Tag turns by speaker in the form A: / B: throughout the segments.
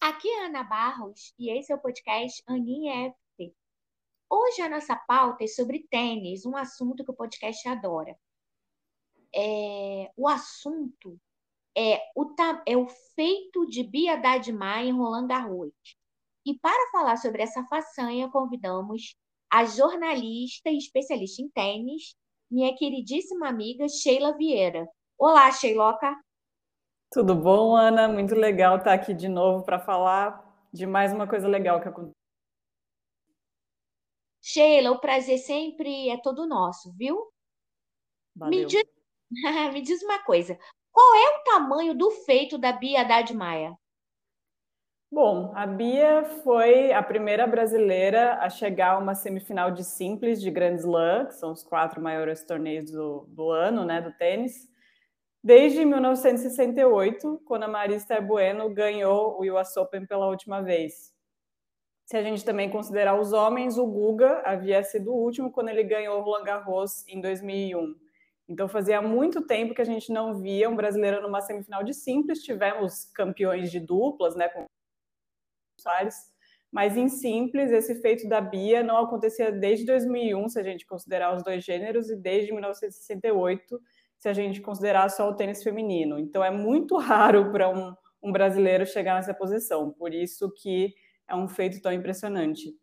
A: Aqui é Ana Barros e esse é o podcast Aninha FT. Hoje a nossa pauta é sobre tênis, um assunto que o podcast adora. É, o assunto é o, é o feito de Bia Haddad Maia em Roland Garros. E para falar sobre essa façanha, convidamos a jornalista e especialista em tênis, minha queridíssima amiga Sheila Vieira. Olá, Sheiloca!
B: Tudo bom, Ana? Muito legal estar aqui de novo para falar de mais uma coisa legal que aconteceu.
A: Sheila, o prazer sempre é todo nosso, viu?
B: Valeu.
A: Me diz, me diz uma coisa: qual é o tamanho do feito da Bia Haddad Maia?
B: Bom, a Bia foi a primeira brasileira a chegar a uma semifinal de simples de Grand Slam, que são os quatro maiores torneios do, do ano, né, do tênis desde 1968, quando a Marista Bueno ganhou o US Open pela última vez. Se a gente também considerar os homens, o Guga havia sido o último quando ele ganhou o Roland Garros em 2001. Então fazia muito tempo que a gente não via um brasileiro numa semifinal de simples. Tivemos campeões de duplas, né, com Soares, mas em simples esse feito da Bia não acontecia desde 2001, se a gente considerar os dois gêneros, e desde 1968 se a gente considerar só o tênis feminino. Então é muito raro para um, um brasileiro chegar nessa posição, por isso que é um feito tão impressionante.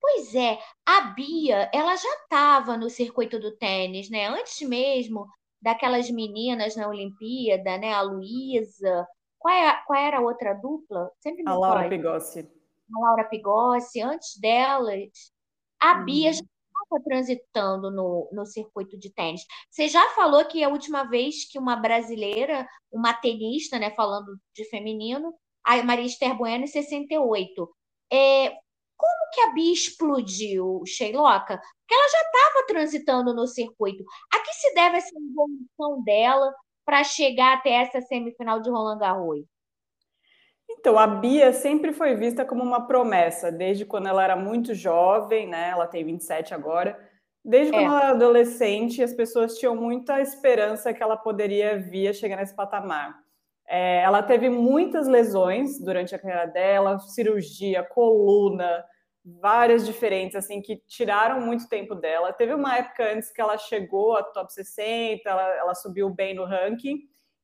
A: Pois é, a Bia, ela já estava no circuito do tênis, né? Antes mesmo daquelas meninas na Olimpíada, né? A Luísa. Qual, é, qual era a outra dupla?
B: Sempre a Laura Pigossi.
A: A Laura Pigossi. Antes delas, a Bia uhum. já estava transitando no, no circuito de tênis. Você já falou que a última vez que uma brasileira, uma tenista, né, falando de feminino, a Maria Esther Bueno em 68. É, como que a Bia explodiu, Sheiloca? Porque ela já estava transitando no circuito. A que se deve essa evolução dela para chegar até essa semifinal de Roland Garros?
B: Então, a Bia sempre foi vista como uma promessa, desde quando ela era muito jovem, né? Ela tem 27 agora. Desde é. quando ela era adolescente, as pessoas tinham muita esperança que ela poderia vir a chegar nesse patamar. É, ela teve muitas lesões durante a carreira dela, cirurgia, coluna, várias diferentes, assim, que tiraram muito tempo dela. Teve uma época antes que ela chegou a top 60, ela, ela subiu bem no ranking,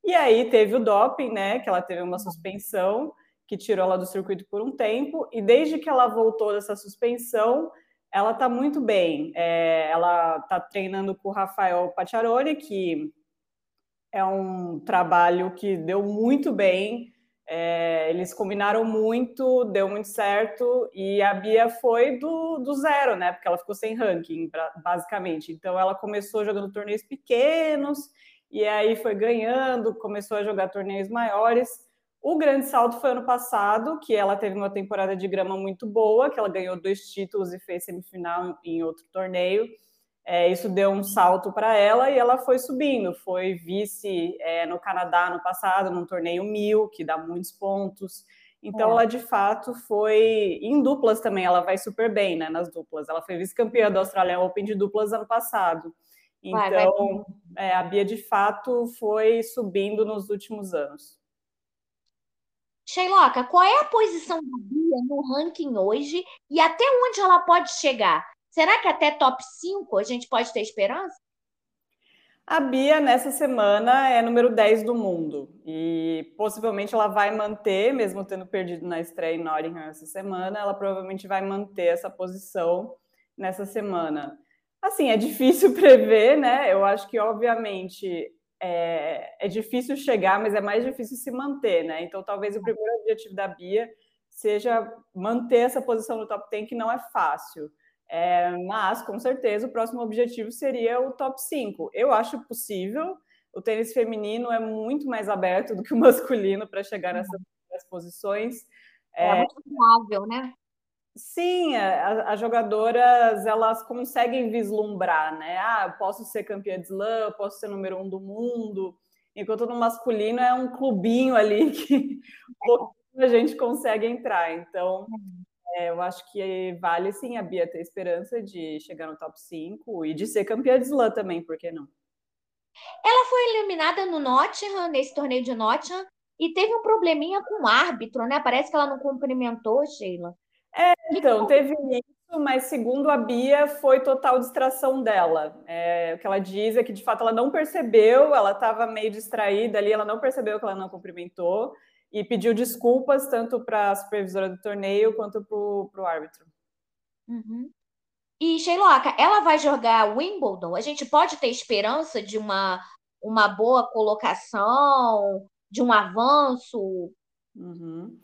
B: e aí teve o doping, né? Que ela teve uma suspensão que tirou ela do circuito por um tempo, e desde que ela voltou dessa suspensão, ela está muito bem. É, ela está treinando com o Rafael Pacciaroni, que é um trabalho que deu muito bem. É, eles combinaram muito, deu muito certo, e a Bia foi do, do zero, né? Porque ela ficou sem ranking, basicamente. Então ela começou jogando torneios pequenos e aí foi ganhando, começou a jogar torneios maiores. O grande salto foi ano passado, que ela teve uma temporada de grama muito boa, que ela ganhou dois títulos e fez semifinal em outro torneio. É, isso deu um salto para ela e ela foi subindo. Foi vice é, no Canadá no passado, num torneio mil, que dá muitos pontos. Então, é. ela de fato foi em duplas também. Ela vai super bem né, nas duplas. Ela foi vice-campeã do Australian Open de duplas ano passado. Então, vai, vai. Então, é, a Bia de fato foi subindo nos últimos anos.
A: Sheiloca, qual é a posição da Bia no ranking hoje e até onde ela pode chegar? Será que até top 5 a gente pode ter esperança?
B: A Bia, nessa semana, é número 10 do mundo. E possivelmente ela vai manter, mesmo tendo perdido na estreia em Nottingham essa semana, ela provavelmente vai manter essa posição nessa semana. Assim, é difícil prever, né? Eu acho que, obviamente, é, é, difícil chegar, mas é mais difícil se manter, né? Então, talvez o primeiro objetivo da Bia seja manter essa posição no top 10, que não é fácil. É, mas, com certeza, o próximo objetivo seria o top 5. Eu acho possível. O tênis feminino é muito mais aberto do que o masculino para chegar nessas, nessas posições.
A: É, é muito viável, né?
B: Sim, as jogadoras elas conseguem vislumbrar, né? Ah, eu posso ser campeã de slam, posso ser número um do mundo, enquanto no masculino é um clubinho ali que a gente consegue entrar. Então, é, eu acho que vale sim a Bia ter esperança de chegar no top 5 e de ser campeã de slam também, por que não?
A: Ela foi eliminada no Nottingham, nesse torneio de Nottingham, E teve um probleminha com o árbitro, né? Parece que ela não cumprimentou, Sheila.
B: É, então, teve isso, mas segundo a Bia, foi total distração dela. É, o que ela diz é que, de fato, ela não percebeu, ela estava meio distraída ali, ela não percebeu que ela não cumprimentou e pediu desculpas tanto para a supervisora do torneio quanto para o árbitro.
A: Uhum. E, Sheila, ela vai jogar Wimbledon? A gente pode ter esperança de uma, uma boa colocação, de um avanço?
B: Uhum.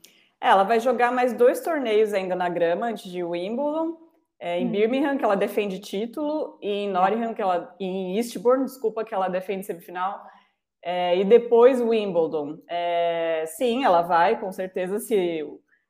B: É, ela vai jogar mais dois torneios ainda na grama antes de Wimbledon. É, em hum. Birmingham, que ela defende título, e em Nottingham, que ela, em Eastbourne, desculpa, que ela defende semifinal. É, e depois Wimbledon. É, sim, ela vai, com certeza, se,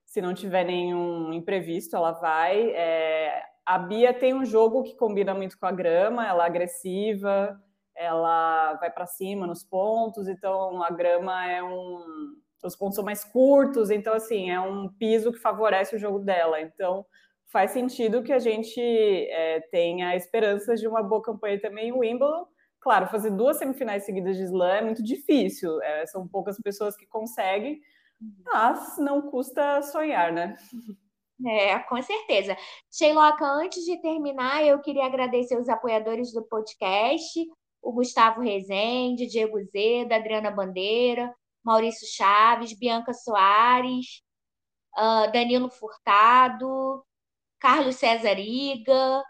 B: se não tiver nenhum imprevisto, ela vai. É, a Bia tem um jogo que combina muito com a grama, ela é agressiva, ela vai para cima nos pontos, então a grama é um, os pontos são mais curtos, então assim, é um piso que favorece o jogo dela. Então faz sentido que a gente é, tenha esperanças de uma boa campanha também em Wimbledon. Claro, fazer duas semifinais seguidas de slam é muito difícil, é, são poucas pessoas que conseguem, mas não custa sonhar, né?
A: É, com certeza. Sheila, antes de terminar, eu queria agradecer os apoiadores do podcast, o Gustavo Rezende, Diego Zeda, Adriana Bandeira, Maurício Chaves, Bianca Soares, uh, Danilo Furtado, Carlos César Iga,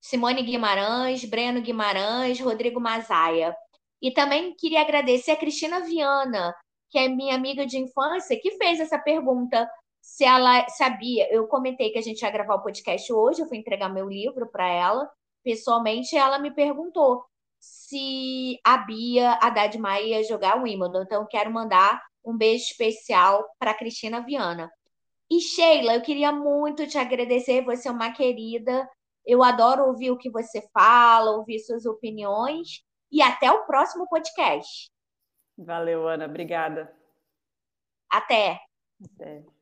A: Simone Guimarães, Breno Guimarães, Rodrigo Mazaia. E também queria agradecer a Cristina Viana, que é minha amiga de infância, que fez essa pergunta se ela sabia. Eu comentei que a gente ia gravar o podcast hoje, eu fui entregar meu livro para ela. Pessoalmente, ela me perguntou se a Bia Haddad Maia ia jogar o Wimbledon. Então, quero mandar um beijo especial para Cristina Viana. E Sheila, eu queria muito te agradecer, você é uma querida. Eu adoro ouvir o que você fala, ouvir suas opiniões. E até o próximo podcast.
B: Valeu, Ana. Obrigada.
A: Até.
B: Até.